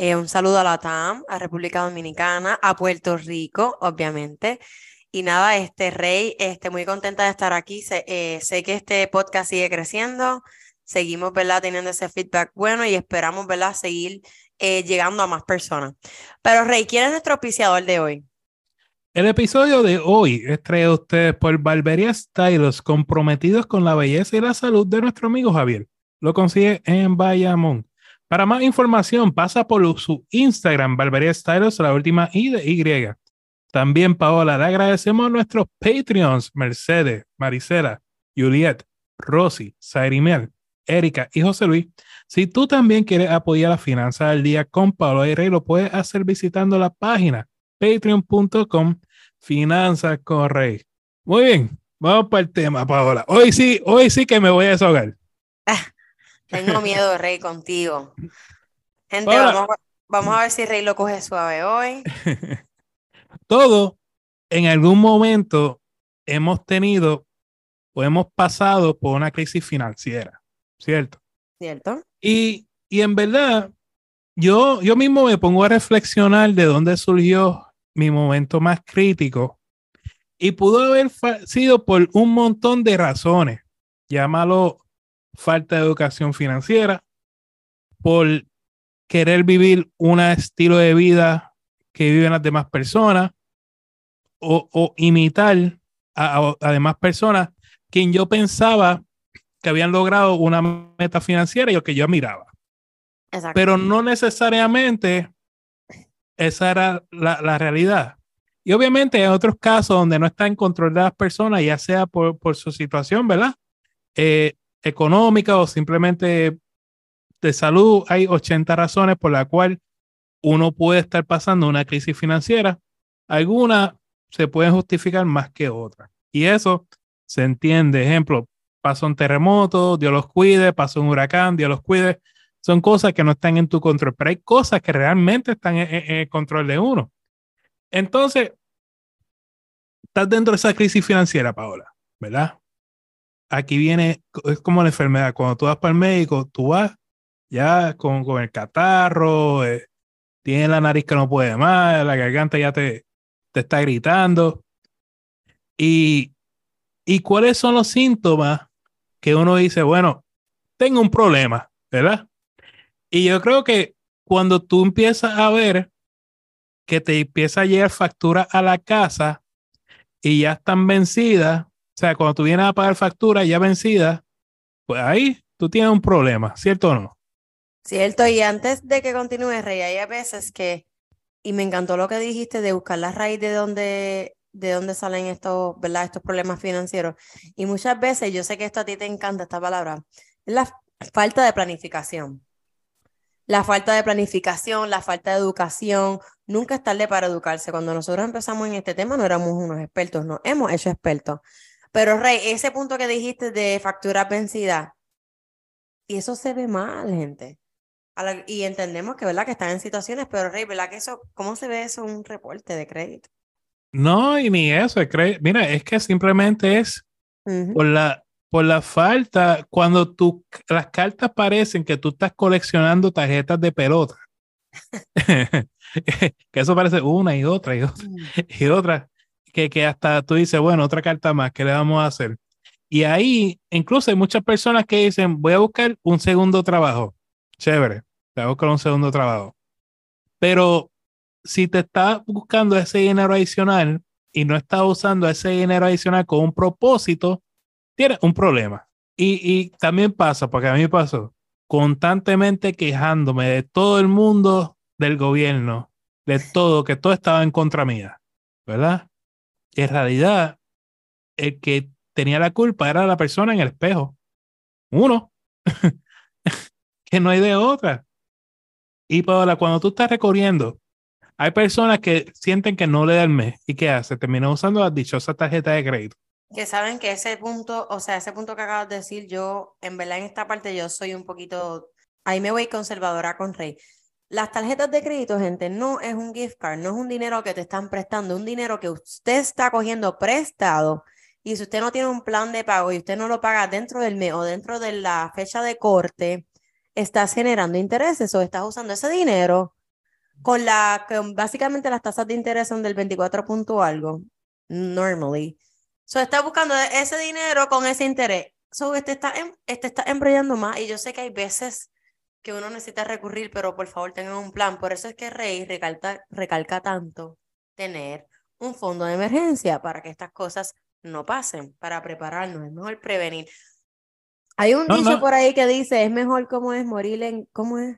Eh, un saludo a la TAM, a República Dominicana, a Puerto Rico, obviamente. Y nada, este Rey, este, muy contenta de estar aquí. Sé, eh, sé que este podcast sigue creciendo. Seguimos, ¿verdad? Teniendo ese feedback bueno y esperamos, ¿verdad? Seguir eh, llegando a más personas. Pero Rey, ¿quién es nuestro auspiciador de hoy? El episodio de hoy es traído a ustedes por Barbería Stylos, comprometidos con la belleza y la salud de nuestro amigo Javier. Lo consigue en Bayamón. Para más información, pasa por su Instagram, Barbería Stylos, la última I de Y. También, Paola, le agradecemos a nuestros Patreons, Mercedes, Maricela, Juliet, Rosy, Sairimel, Erika y José Luis. Si tú también quieres apoyar la finanza del día con Paola y Rey, lo puedes hacer visitando la página patreon.com finanzas con Rey. Muy bien, vamos para el tema, Paola. Hoy sí, hoy sí que me voy a deshogar. Tengo miedo, Rey, contigo. Gente, vamos, vamos a ver si Rey lo coge suave hoy. todo en algún momento hemos tenido o hemos pasado por una crisis financiera, ¿cierto? Cierto. Y, y en verdad, yo, yo mismo me pongo a reflexionar de dónde surgió mi momento más crítico y pudo haber sido por un montón de razones. Llámalo falta de educación financiera, por querer vivir un estilo de vida que viven las demás personas, o, imitar a, demás personas quien yo pensaba que habían logrado una meta financiera y lo que yo admiraba. Pero no necesariamente esa era la, realidad. Y obviamente hay otros casos donde no está en control de las personas, ya sea por, por su situación, ¿verdad? Eh, económica o simplemente de salud. Hay 80 razones por las cuales uno puede estar pasando una crisis financiera. Algunas se pueden justificar más que otras. Y eso se entiende. Ejemplo, pasó un terremoto, Dios los cuide, pasó un huracán, Dios los cuide. Son cosas que no están en tu control, pero hay cosas que realmente están en, el control de uno. Entonces, estás dentro de esa crisis financiera, Paola, ¿verdad? Aquí viene, es como la enfermedad. Cuando tú vas para el médico, tú vas ya con, con el catarro, eh, tienes la nariz que no puede más, la garganta ya te, te está gritando. Y, ¿Y cuáles son los síntomas que uno dice, bueno, tengo un problema, ¿verdad? Y yo creo que cuando tú empiezas a ver que te empieza a llegar factura a la casa y ya están vencidas, sea, cuando tú vienes a pagar factura ya vencida, pues ahí tú tienes un problema, ¿cierto o no? Cierto, y antes de que continúe, Rey, hay veces que y me encantó lo que dijiste de buscar la raíz de dónde, de dónde salen estos, ¿verdad? estos problemas financieros. Y muchas veces, yo sé que esto a ti te encanta, esta palabra, es la falta de planificación. La falta de planificación, la falta de educación. Nunca es tarde para educarse. Cuando nosotros empezamos en este tema no éramos unos expertos, no hemos hecho expertos. Pero Rey, ese punto que dijiste de factura vencida, y eso se ve mal, gente y entendemos que, ¿verdad? Que están en situaciones, pero Rey, ¿verdad? Que eso, ¿cómo se ve eso en un reporte de crédito? No, y ni eso, mira, es que simplemente es por, la, por la falta, cuando tú, las cartas parecen que tú estás coleccionando tarjetas de pelota. que eso parece una y otra y otra mm. y otra, que, hasta tú dices, bueno, otra carta más, ¿qué le vamos a hacer? Y ahí, incluso hay muchas personas que dicen, voy a buscar un segundo trabajo. Chévere te con un segundo trabajo. Pero si te estás buscando ese dinero adicional y no estás usando ese dinero adicional con un propósito, tienes un problema. Y, y también pasa, porque a mí pasó, constantemente quejándome de todo el mundo, del gobierno, de todo, que todo estaba en contra mía, ¿verdad? En realidad, el que tenía la culpa era la persona en el espejo. Uno. que no hay de otra. Y Paola, cuando tú estás recorriendo, hay personas que sienten que no le da el mes. ¿Y qué hace? Termina usando las dichosas tarjetas de crédito. Que saben que ese punto, o sea, ese punto que acabas de decir, yo, en verdad, en esta parte, yo soy un poquito, ahí me voy conservadora con Rey. Las tarjetas de crédito, gente, no es un gift card, no es un dinero que te están prestando, un dinero que usted está cogiendo prestado. Y si usted no tiene un plan de pago y usted no lo paga dentro del mes o dentro de la fecha de corte, estás generando intereses o estás usando ese dinero con la que básicamente las tasas de interés son del 24 punto algo, normally. So, está buscando ese dinero con ese interés. So, este está, em, este está embrollando más y yo sé que hay veces que uno necesita recurrir, pero por favor tengan un plan. Por eso es que Rey recalca, recalca tanto tener un fondo de emergencia para que estas cosas no pasen, para prepararnos. Es mejor prevenir. Hay un dicho por ahí que dice, es mejor como es morir en, ¿cómo es?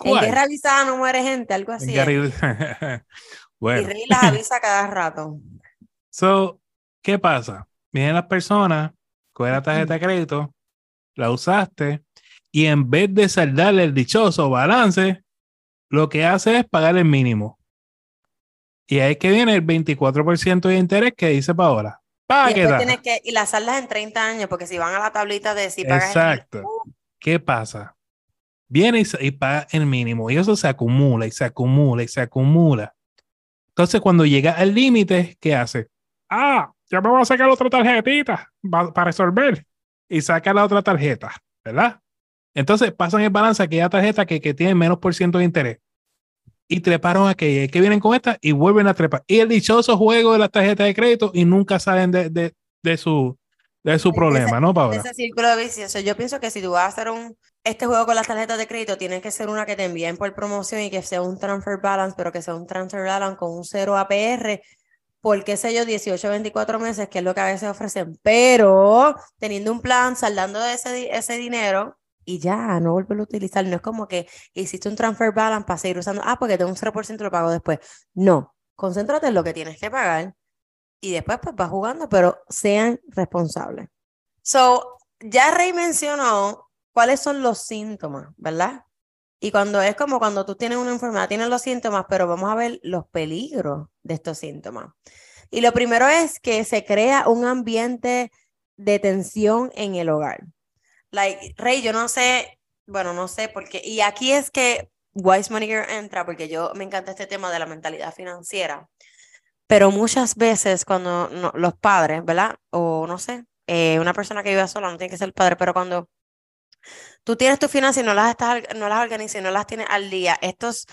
En guerra avisada no muere gente, algo así. bueno. Y Rey las avisa cada rato. So, ¿qué pasa? Vienen las personas, coge la tarjeta de crédito, la usaste, y en vez de saldarle el dichoso balance, lo que hace es pagar el mínimo. Y ahí es que viene el 24% de interés que dice para ahora. Y, que, y las saldas en 30 años, porque si van a la tablita de si pagas. Exacto. ¿Qué pasa? Viene y, y, paga el mínimo. Y eso se acumula y se acumula y se acumula. Entonces, cuando llega al límite, ¿qué hace? Ah, ya me voy a sacar otra tarjetita para resolver. Y saca la otra tarjeta, ¿verdad? Entonces pasan el balance a aquella tarjeta que, que tiene menos por ciento de interés. Y treparon aquella que vienen con esta y vuelven a trepar. Y el dichoso juego de la tarjeta de crédito y nunca salen de, de, de su, de su problema, ¿no, Paola? Ese círculo vicioso. Yo pienso que si tú vas a hacer un, este juego con las tarjetas de crédito, tiene que ser una que te envíen por promoción y que sea un transfer balance, pero que sea un transfer balance con un cero APR, por qué sé yo, 18, 24 meses, que es lo que a veces ofrecen. Pero teniendo un plan, saldando ese, ese dinero, y ya, no volverlo a utilizar. No es como que hiciste un transfer balance para seguir usando, ah, porque tengo un 0% lo pago después. No, concéntrate en lo que tienes que pagar y después pues vas jugando, pero sean responsables. So, ya Rey mencionó cuáles son los síntomas, ¿verdad? Y cuando es como cuando tú tienes una enfermedad, tienes los síntomas, pero vamos a ver los peligros de estos síntomas. Y lo primero es que se crea un ambiente de tensión en el hogar. Like, Rey, yo no sé, bueno, no sé por qué. Y aquí es que Wise Money entra, porque yo me encanta este tema de la mentalidad financiera. Pero muchas veces cuando los padres, ¿verdad? O no sé, eh, una persona que vive sola no tiene que ser padre, pero cuando tú tienes tu finanzas y no las, estás, no las organizas y no las tienes al día, estos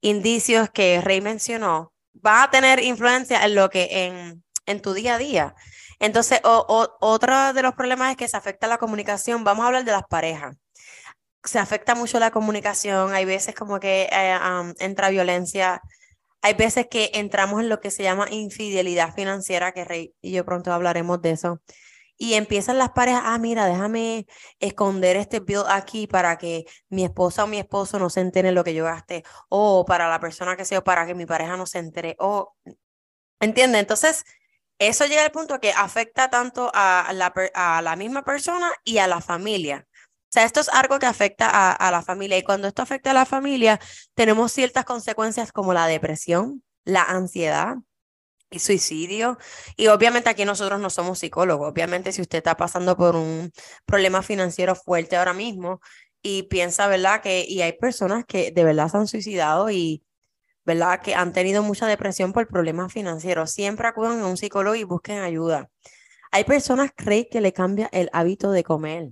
indicios que Rey mencionó van a tener influencia en lo que en, en tu día a día. Entonces, otro de los problemas es que se afecta la comunicación. Vamos a hablar de las parejas. Se afecta mucho la comunicación. Hay veces como que eh, entra violencia. Hay veces que entramos en lo que se llama infidelidad financiera, que Rey y yo pronto hablaremos de eso. Y empiezan las parejas, ah, mira, déjame esconder este bill aquí para que mi esposa o mi esposo no se entere lo que yo gasté. O para la persona que sea, para que mi pareja no se entere. O, ¿entiende? Entonces, eso llega al punto que afecta tanto a la, misma persona y a la familia. O sea, esto es algo que afecta a, a, la familia y cuando esto afecta a la familia, tenemos ciertas consecuencias como la depresión, la ansiedad y suicidio. Y obviamente aquí nosotros no somos psicólogos. Obviamente si usted está pasando por un problema financiero fuerte ahora mismo y piensa, ¿verdad? Que y hay personas que de verdad se han suicidado y ¿verdad? Que han tenido mucha depresión por problemas financieros. Siempre acudan a un psicólogo y busquen ayuda. Hay personas que creen que le cambia el hábito de comer,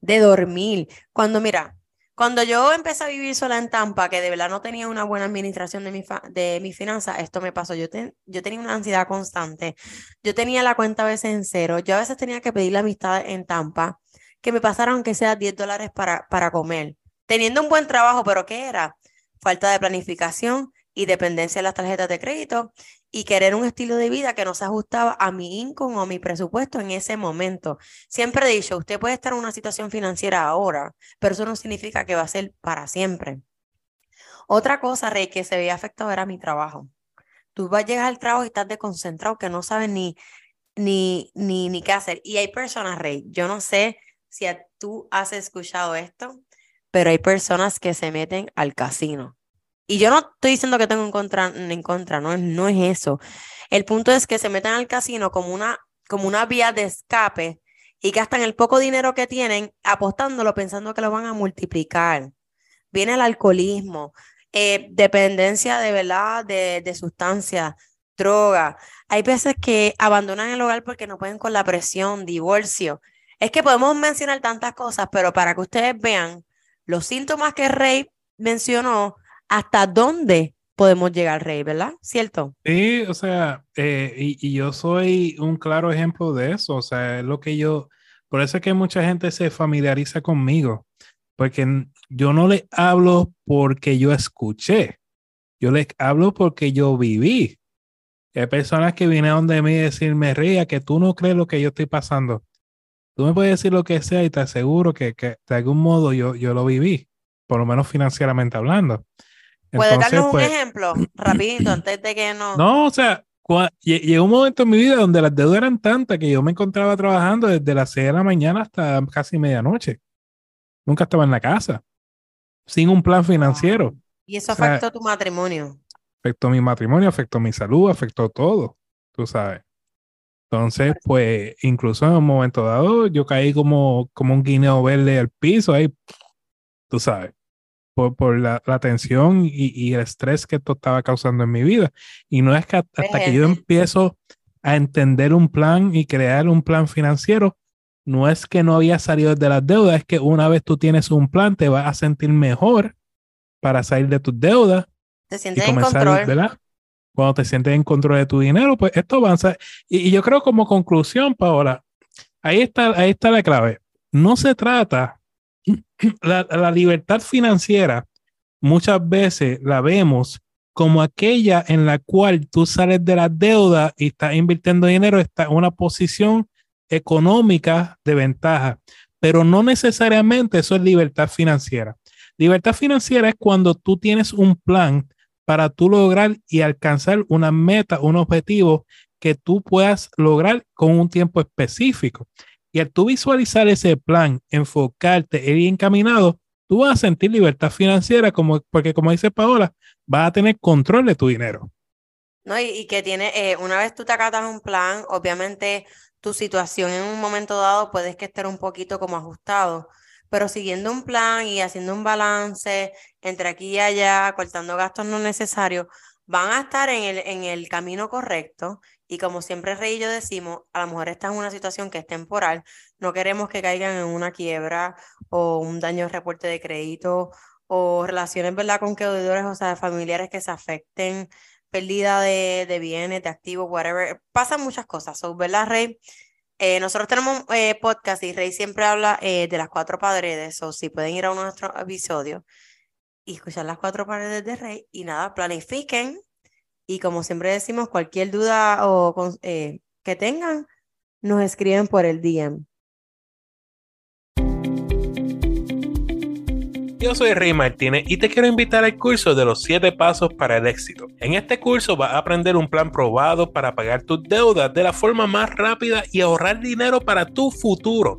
de dormir. Cuando, mira, cuando yo empecé a vivir sola en Tampa, que de verdad no tenía una buena administración de mi, de mi finanzas, esto me pasó. Yo, yo tenía una ansiedad constante. Yo tenía la cuenta a veces en cero. Yo a veces tenía que pedir la amistad en Tampa que me pasaran aunque sea 10 dólares para, para comer. Teniendo un buen trabajo, pero ¿qué era? Falta de planificación y dependencia de las tarjetas de crédito y querer un estilo de vida que no se ajustaba a mi income o a mi presupuesto en ese momento. Siempre he dicho, usted puede estar en una situación financiera ahora, pero eso no significa que va a ser para siempre. Otra cosa, Rey, que se veía afectado era mi trabajo. Tú vas a llegar al trabajo y estás desconcentrado, que no sabes ni, ni, ni, ni qué hacer. Y hay personas, Rey, yo no sé si tú has escuchado esto, pero hay personas que se meten al casino. Y yo no estoy diciendo que tengo en contra, en contra no, no es eso. El punto es que se meten al casino como una, como una vía de escape y gastan el poco dinero que tienen apostándolo pensando que lo van a multiplicar. Viene el alcoholismo, eh, dependencia de verdad de, de sustancias, droga. Hay veces que abandonan el hogar porque no pueden con la presión, divorcio. Es que podemos mencionar tantas cosas, pero para que ustedes vean los síntomas que Rey mencionó, hasta dónde podemos llegar, Rey, ¿verdad? ¿Cierto? Sí, o sea, eh, y, yo soy un claro ejemplo de eso, o sea, es lo que yo, por eso es que mucha gente se familiariza conmigo, porque yo no les hablo porque yo escuché, yo les hablo porque yo viví. Hay personas que vienen donde mí y decirme, Ría, que tú no crees lo que yo estoy pasando. Tú me puedes decir lo que sea y te aseguro que, que de algún modo yo, yo lo viví, por lo menos financieramente hablando. ¿Puedes darnos un pues, ejemplo rapidito antes de que no... No, o sea, llegó un momento en mi vida donde las deudas eran tantas que yo me encontraba trabajando desde las 6 de la mañana hasta casi medianoche. Nunca estaba en la casa, sin un plan financiero. ¿Y eso afectó tu matrimonio? Afectó mi matrimonio, afectó mi salud, afectó todo, tú sabes. Entonces, pues, incluso en un momento dado, yo caí como, como un guineo verde al piso, ahí, tú sabes por, por la, la, tensión y, y, el estrés que esto estaba causando en mi vida. Y no es que hasta, que yo empiezo a entender un plan y crear un plan financiero, no es que no había salido de las deudas, es que una vez tú tienes un plan, te vas a sentir mejor para salir de tus deudas. Te sientes en control. ¿verdad? Cuando te sientes en control de tu dinero, pues esto avanza. Y, yo creo como conclusión, Paola, ahí está, ahí está la clave. No se trata la, libertad financiera muchas veces la vemos como aquella en la cual tú sales de la deuda y estás invirtiendo dinero, está en una posición económica de ventaja, pero no necesariamente eso es libertad financiera. Libertad financiera es cuando tú tienes un plan para tú lograr y alcanzar una meta, un objetivo que tú puedas lograr con un tiempo específico. Y al tú visualizar ese plan, enfocarte, ir encaminado, tú vas a sentir libertad financiera, como, porque como dice Paola, vas a tener control de tu dinero. No, y, que tiene, eh, una vez tú te acatas un plan, obviamente tu situación en un momento dado puedes que esté un poquito como ajustado, pero siguiendo un plan y haciendo un balance entre aquí y allá, cortando gastos no necesarios, van a estar en el, en el camino correcto y como siempre Rey y yo decimos, a lo mejor está en una situación que es temporal, no queremos que caigan en una quiebra o un daño de reporte de crédito o relaciones, ¿verdad?, con deudores, o sea, familiares que se afecten, pérdida de, de bienes, de activos, whatever. Pasan muchas cosas, so, ¿verdad, Rey? Eh, nosotros tenemos eh, podcast y Rey siempre habla eh, de las cuatro paredes, o si pueden ir a uno de nuestros episodios y escuchar las cuatro paredes de Rey y nada, planifiquen y como siempre decimos, cualquier duda o eh, que tengan, nos escriben por el DM. Yo soy Rey Martínez y te quiero invitar al curso de los 7 pasos para el éxito. En este curso vas a aprender un plan probado para pagar tus deudas de la forma más rápida y ahorrar dinero para tu futuro.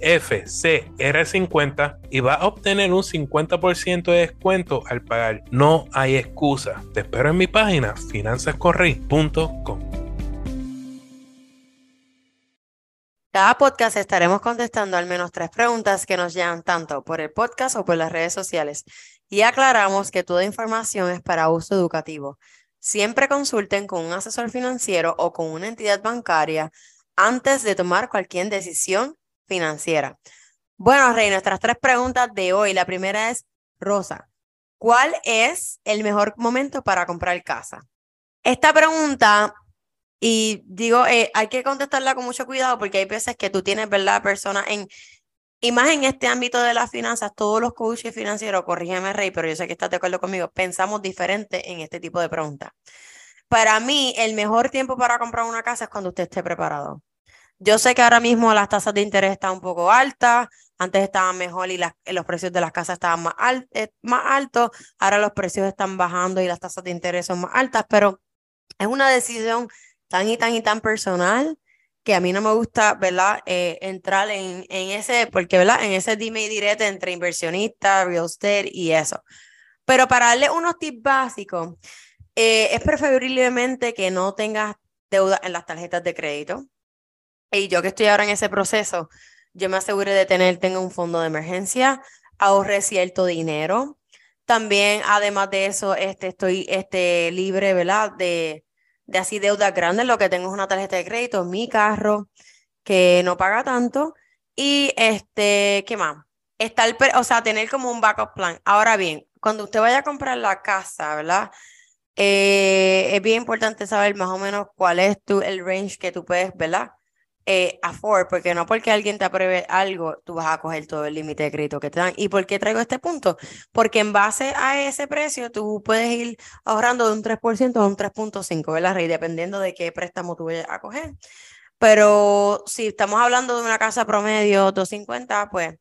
FCR50 y va a obtener un 50% de descuento al pagar. No hay excusa. Te espero en mi página finanzascorrey.com. Cada podcast estaremos contestando al menos tres preguntas que nos llegan tanto por el podcast o por las redes sociales. Y aclaramos que toda información es para uso educativo. Siempre consulten con un asesor financiero o con una entidad bancaria antes de tomar cualquier decisión financiera. Bueno, Rey, nuestras tres preguntas de hoy. La primera es, Rosa, ¿cuál es el mejor momento para comprar casa? Esta pregunta, y digo, eh, hay que contestarla con mucho cuidado porque hay veces que tú tienes, ¿verdad?, personas en, Y más en este ámbito de las finanzas, todos los coaches financieros, corrígeme Rey, pero yo sé que estás de acuerdo conmigo, pensamos diferente en este tipo de preguntas. Para mí, el mejor tiempo para comprar una casa es cuando usted esté preparado. Yo sé que ahora mismo las tasas de interés están un poco altas, antes estaban mejor y los precios de las casas estaban más, eh, más altos, ahora los precios están bajando y las tasas de interés son más altas, pero es una decisión tan y tan y tan personal que a mí no me gusta, ¿verdad? Eh, entrar en, en ese, porque, ¿verdad? En ese dime y direte entre inversionista, real estate y eso. Pero para darle unos tips básicos, eh, es preferiblemente que no tengas deuda en las tarjetas de crédito. Y yo que estoy ahora en ese proceso, yo me aseguré de tener, tengo un fondo de emergencia, ahorré cierto dinero. También, además de eso, este, estoy este, libre, ¿verdad? De, de así deudas grandes. Lo que tengo es una tarjeta de crédito, mi carro, que no paga tanto. Y este, ¿qué más? Estar, o sea, tener como un backup plan. Ahora bien, cuando usted vaya a comprar la casa, ¿verdad? Eh, es bien importante saber más o menos cuál es tu, el range que tú puedes, ¿verdad? Eh, afford, porque no porque alguien te apruebe algo, tú vas a coger todo el límite de crédito que te dan. ¿Y por qué traigo este punto? Porque en base a ese precio, tú puedes ir ahorrando de un 3% a un 3.5%, ¿verdad, Rey? Dependiendo de qué préstamo tú vayas a coger. Pero si estamos hablando de una casa promedio 250, pues,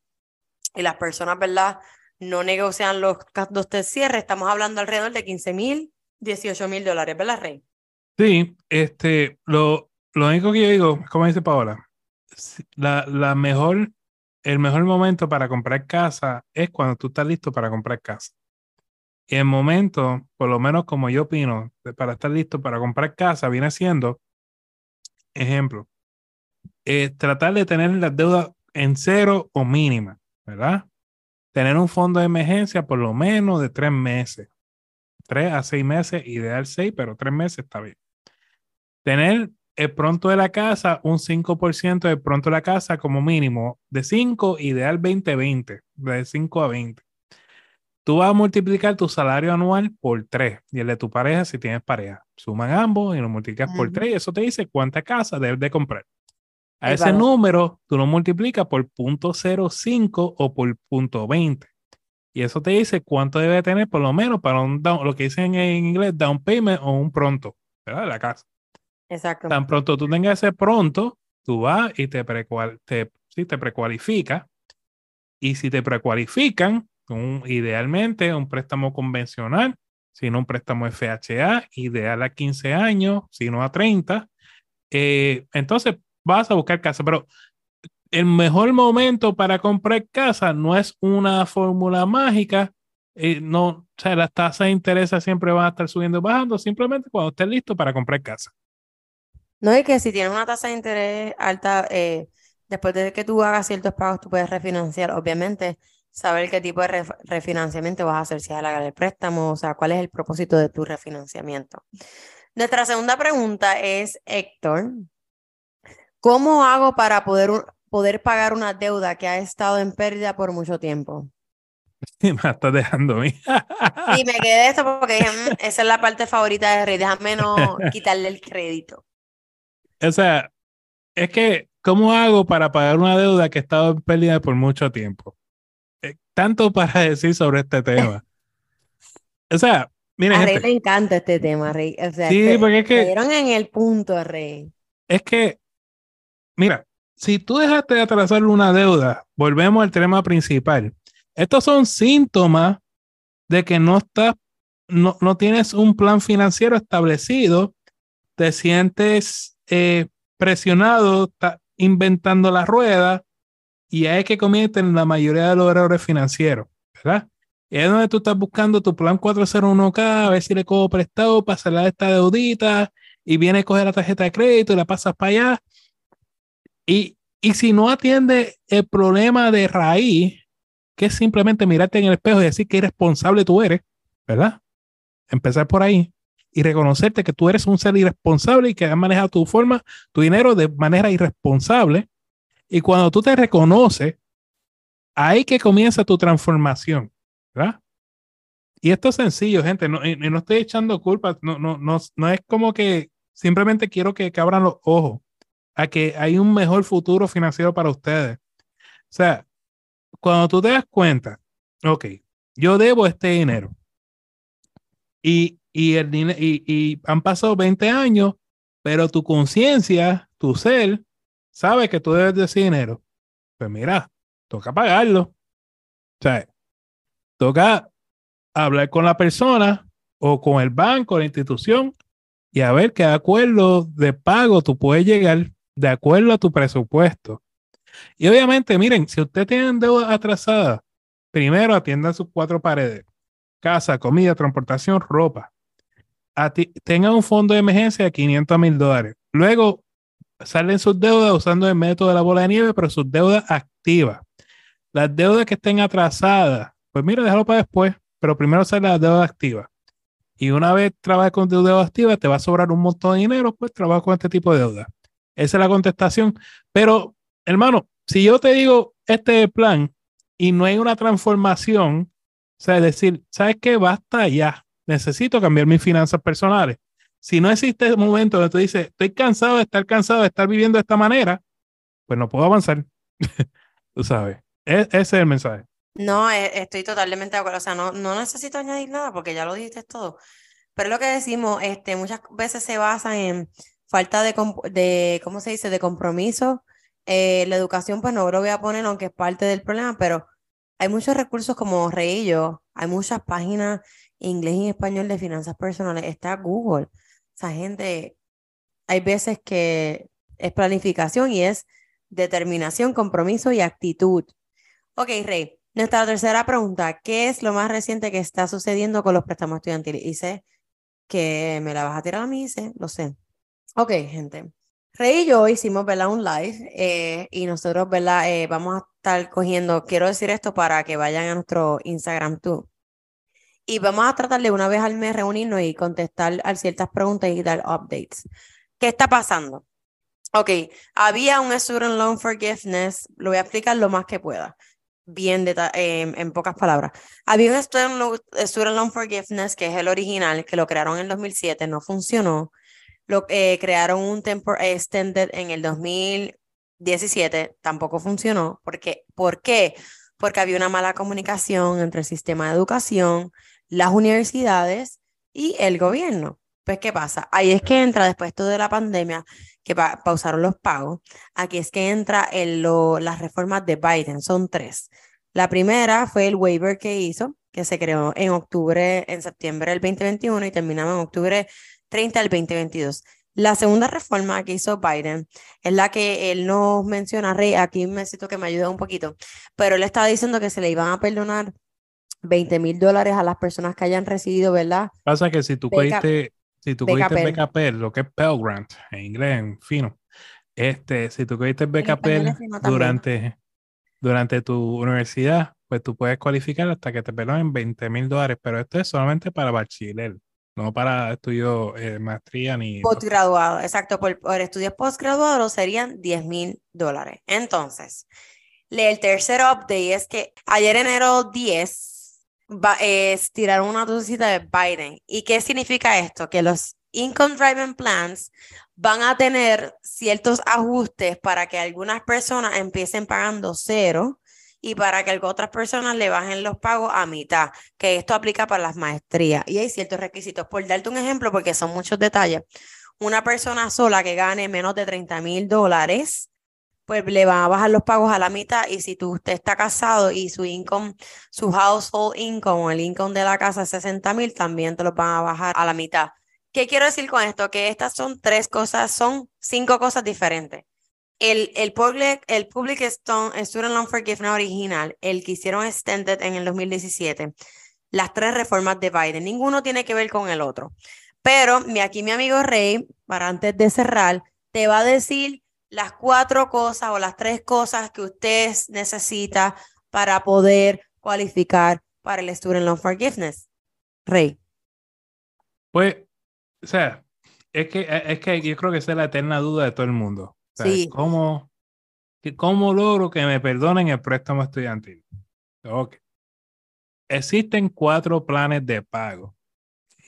y las personas, ¿verdad? No negocian los gastos de cierre, estamos hablando alrededor de 15 mil, 18 mil dólares, ¿verdad, Rey? Sí, este, lo, lo único que yo digo, como dice Paola, la, la mejor, el mejor momento para comprar casa es cuando tú estás listo para comprar casa. Y el momento, por lo menos como yo opino, para estar listo para comprar casa, viene siendo, ejemplo, tratar de tener las deudas en cero o mínima, ¿verdad? Tener un fondo de emergencia por lo menos de tres meses. Tres a seis meses, ideal seis, pero tres meses está bien. Tener el pronto de la casa, un 5% de pronto de la casa como mínimo, de 5, ideal 20-20, de 5 a 20. Tú vas a multiplicar tu salario anual por 3 y el de tu pareja si tienes pareja. Suman ambos y lo multiplicas por 3 y eso te dice cuánta casa debes de comprar. A ese número tú lo multiplicas por 0.05 o por 0.20. Y eso te dice cuánto debe tener por lo menos para un lo que dicen en inglés down payment o un pronto, ¿verdad? La casa. Exacto. Tan pronto tú tengas ese pronto, tú vas y te, precual, te, sí, te precualifica. Y si te precualifican, un, idealmente un préstamo convencional, sino un préstamo FHA, ideal a 15 años, sino a 30. Eh, entonces vas a buscar casa, pero el mejor momento para comprar casa no es una fórmula mágica. Eh, no, o sea, las tasas de interés siempre van a estar subiendo y bajando, simplemente cuando estés listo para comprar casa. No, es que si tienes una tasa de interés alta, eh, después de que tú hagas ciertos pagos, tú puedes refinanciar. Obviamente, saber qué tipo de refinanciamiento vas a hacer, si es alargar el préstamo, o sea, cuál es el propósito de tu refinanciamiento. Nuestra segunda pregunta es, Héctor, ¿cómo hago para poder, poder pagar una deuda que ha estado en pérdida por mucho tiempo? me estás dejando a mí. y me quedé esto porque mm, esa es la parte favorita de Rey, déjame no quitarle el crédito o sea, es que, ¿cómo hago para pagar una deuda que he estado en pérdida por mucho tiempo? Eh, tanto para decir sobre este tema. O sea, mira. A Rey le encanta este tema, Rey. O sea, sí, porque es que. dieron en el punto, Rey. Es que, mira, si tú dejaste de atrasar una deuda, volvemos al tema principal. Estos son síntomas de que no estás, no, no tienes un plan financiero establecido, te sientes eh, presionado, está inventando la rueda y ahí es que comienzan la mayoría de los errores financieros, ¿verdad? Y es donde tú estás buscando tu plan 401k, a ver si le cojo prestado para salir esta deudita y viene a coger la tarjeta de crédito y la pasas para allá. Y, y si no atiende el problema de raíz, que es simplemente mirarte en el espejo y decir que irresponsable tú eres, ¿verdad? Empezar por ahí y reconocerte que tú eres un ser irresponsable y que has manejado tu forma, tu dinero de manera irresponsable. Y cuando tú te reconoces, ahí que comienza tu transformación, ¿verdad? Y esto es sencillo, gente, no, no estoy echando culpa, no, no, no, no es como que simplemente quiero que, que abran los ojos a que hay un mejor futuro financiero para ustedes. O sea, cuando tú te das cuenta, ok, yo debo este dinero y, y, el, y, han pasado 20 años, pero tu conciencia, tu ser, sabe que tú debes de ese dinero. Pues mira, toca pagarlo. O sea, toca hablar con la persona o con el banco, la institución, y a ver qué acuerdo de pago tú puedes llegar de acuerdo a tu presupuesto. Y obviamente, miren, si usted tiene deuda atrasada, primero atienda sus cuatro paredes, casa, comida, transportación, ropa. Tenga un fondo de emergencia de 500 mil dólares. Luego salen sus deudas usando el método de la bola de nieve, pero sus deudas activas. Las deudas que estén atrasadas, pues mira, déjalo para después, pero primero sale la deuda activa. Y una vez trabajes con tu deuda activa, te va a sobrar un montón de dinero, pues trabaja con este tipo de deuda. Esa es la contestación. Pero, hermano, si yo te digo este plan y no hay una transformación, o sea, es decir, ¿sabes qué? Basta ya. Necesito cambiar mis finanzas personales. Si no existe un momento donde tú dices, estoy cansado de estar cansado de estar viviendo de esta manera, pues no puedo avanzar. tú sabes. E, ese es el mensaje. No, e, estoy totalmente de acuerdo. O sea, no, no necesito añadir nada porque ya lo dijiste todo. Pero lo que decimos, este, muchas veces se basa en falta de, de ¿cómo se dice?, de compromiso. Eh, la educación, pues no lo voy a poner, aunque es parte del problema, pero hay muchos recursos como Reillo, hay muchas páginas inglés y español de finanzas personales, está Google. O sea, gente, hay veces que es planificación y es determinación, compromiso y actitud. Ok, Rey, nuestra tercera pregunta, ¿qué es lo más reciente que está sucediendo con los préstamos estudiantiles? Y sé que me la vas a tirar a mí, sé, lo sé. Ok, gente. Rey y yo hicimos ¿verdad? un live eh, y nosotros ¿verdad? Eh, vamos a estar cogiendo, quiero decir esto para que vayan a nuestro Instagram tú. Y vamos a tratar de una vez al mes reunirnos y contestar a ciertas preguntas y dar updates. ¿Qué está pasando? Ok, había un Student Loan Forgiveness, lo voy a explicar lo más que pueda, bien em, en pocas palabras. Había un Student Loan, Forgiveness, que es el original, que lo crearon en 2007, no funcionó lo, eh, crearon un Temper Extended en el 2017, tampoco funcionó. Porque, ¿Por qué? Porque había una mala comunicación entre el sistema de educación, las universidades y el gobierno. Pues, ¿qué pasa? Ahí es que entra, después de la pandemia, que pausaron los pagos, aquí es que entra en lo, las reformas de Biden, son tres. La primera fue el waiver que hizo, que se creó en octubre, en septiembre del 2021 y terminaba en octubre 30 al 2022. La segunda reforma que hizo Biden es la que él nos menciona, Rey, aquí necesito que me ayude un poquito, pero él estaba diciendo que se le iban a perdonar 20 mil dólares a las personas que hayan recibido, ¿verdad? Pasa que si tú cogiste, si tú cogiste BKP, lo que es Pell Grant, en inglés, en fino, este, si tú cogiste BKP durante, durante tu universidad, pues tú puedes cualificar hasta que te perdonen 20 mil dólares, pero esto es solamente para bachiller no para estudios eh, maestría ni... Postgraduado, exacto, por, estudios postgraduados serían 10 mil dólares. Entonces, el tercer update es que ayer enero 10 va, es, tiraron una noticia de Biden. ¿Y qué significa esto? Que los income driving plans van a tener ciertos ajustes para que algunas personas empiecen pagando cero y para que otras personas le bajen los pagos a mitad, que esto aplica para las maestrías. Y hay ciertos requisitos. Por darte un ejemplo, porque son muchos detalles, una persona sola que gane menos de 30 mil dólares, pues le van a bajar los pagos a la mitad. Y si tú, usted está casado y su income, su household income el income de la casa es 60 mil, también te lo van a bajar a la mitad. ¿Qué quiero decir con esto? Que estas son tres cosas, son cinco cosas diferentes el, el, public, el Public Student Loan Forgiveness original, el que hicieron extended en el 2017, las tres reformas de Biden, ninguno tiene que ver con el otro. Pero aquí mi amigo Rey, para antes de cerrar, te va a decir las cuatro cosas o las tres cosas que usted necesita para poder cualificar para el Student Loan Forgiveness. Rey. Pues, o sea, es que, es que yo creo que esa es la eterna duda de todo el mundo. Sí. ¿cómo, ¿Cómo logro que me perdonen el préstamo estudiantil? Ok. Existen cuatro planes de pago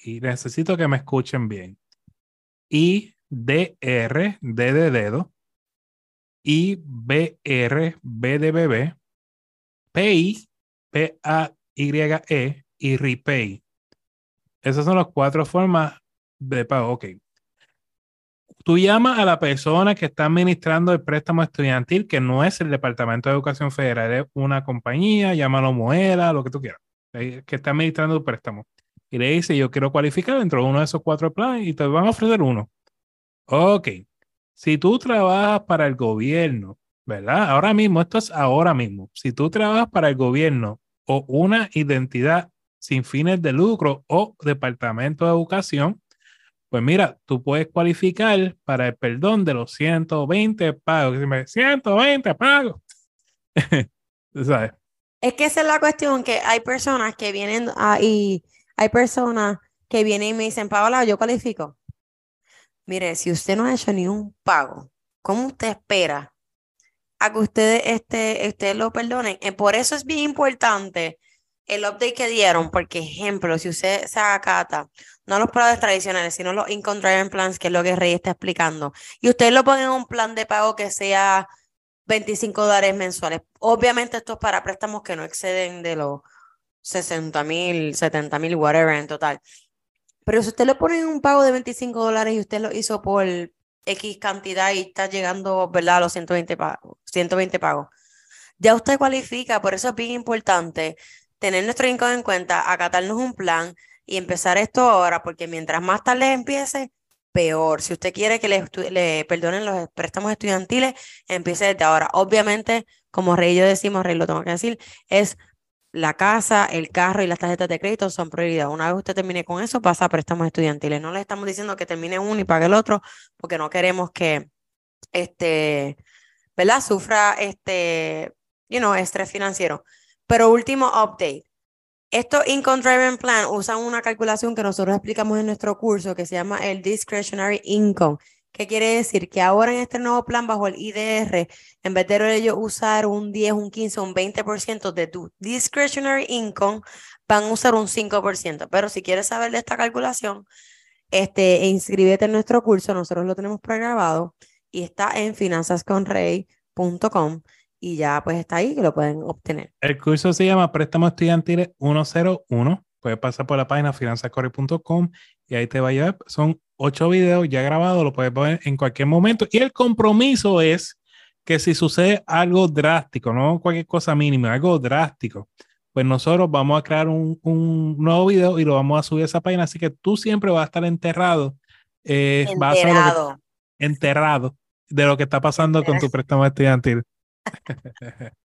y necesito que me escuchen bien. IDR, D de dedo, IBR, B de bebé, Pay, P-A-Y-E, y Repay. Esas son las cuatro formas de pago. Ok. Tú llamas a la persona que está administrando el préstamo estudiantil, que no es el Departamento de Educación Federal, es una compañía, llámalo Moeda, lo que tú quieras, que está administrando el préstamo. Y le dice, yo quiero cualificar dentro de uno de esos cuatro planes y te van a ofrecer uno. Ok. Si tú trabajas para el gobierno, ¿verdad? Ahora mismo, esto es ahora mismo. Si tú trabajas para el gobierno o una identidad sin fines de lucro o departamento de educación, pues mira, tú puedes cualificar para el perdón de los 120 pagos. 120 pagos. ¿Sabes? Es que esa es la cuestión, que hay personas que vienen y hay personas que vienen y me dicen, Paola, yo cualifico. Mire, si usted no ha hecho ni un pago, ¿cómo usted espera a que ustedes este, lo perdonen? Eh, por eso es bien importante el update que dieron, porque ejemplo, si usted se acata, no los pagos tradicionales, sino los income driven plans, que es lo que Rey está explicando, y usted lo pone en un plan de pago que sea 25 dólares mensuales. Obviamente esto es para préstamos que no exceden de los 60 mil, 70 mil, whatever en total. Pero si usted le pone un pago de 25 dólares y usted lo hizo por X cantidad y está llegando, ¿verdad?, a los 120 pagos, 120 pagos. Ya usted cualifica, por eso es bien importante tener nuestro income en cuenta, acatarnos un plan y empezar esto ahora, porque mientras más tarde empiece, peor. Si usted quiere que le, le perdonen los préstamos estudiantiles, empiece desde ahora. Obviamente, como Rey y yo decimos, Rey lo tengo que decir, es la casa, el carro y las tarjetas de crédito son prioridad. Una vez usted termine con eso, pasa a préstamos estudiantiles. No le estamos diciendo que termine uno y pague el otro, porque no queremos que, este, ¿verdad? Sufra, este, you know, estrés financiero. Pero último update. Estos Income Driven Plan usan una calculación que nosotros explicamos en nuestro curso que se llama el Discretionary Income. ¿Qué quiere decir? Que ahora en este nuevo plan bajo el IDR, en vez de ellos usar un 10, un 15, un 20% de tu discretionary income, van a usar un 5%. Pero si quieres saber de esta calculación, este, inscríbete en nuestro curso, nosotros lo tenemos pregrabado y está en finanzasconrey.com y ya pues está ahí que lo pueden obtener. El curso se llama Préstamo Estudiantil 101. Puedes pasar por la página finanzascorrey.com y ahí te va a llevar. Son ocho videos ya grabados, lo puedes ver en cualquier momento. Y el compromiso es que si sucede algo drástico, no cualquier cosa mínima, algo drástico, pues nosotros vamos a crear un, nuevo video y lo vamos a subir a esa página. Así que tú siempre vas a estar enterrado. Eh, enterrado. enterrado de lo que está pasando con tu préstamo estudiantil.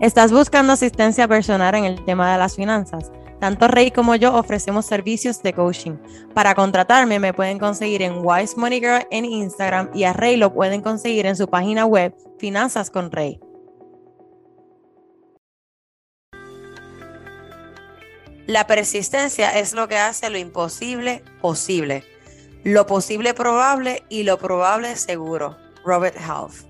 ¿Estás buscando asistencia personal en el tema de las finanzas? Tanto Rey como yo ofrecemos servicios de coaching. Para contratarme me pueden conseguir en Wise Money Girl en Instagram y a Rey lo pueden conseguir en su página web Finanzas con Rey. La persistencia es lo que hace lo imposible posible, lo posible probable y lo probable seguro. Robert Half.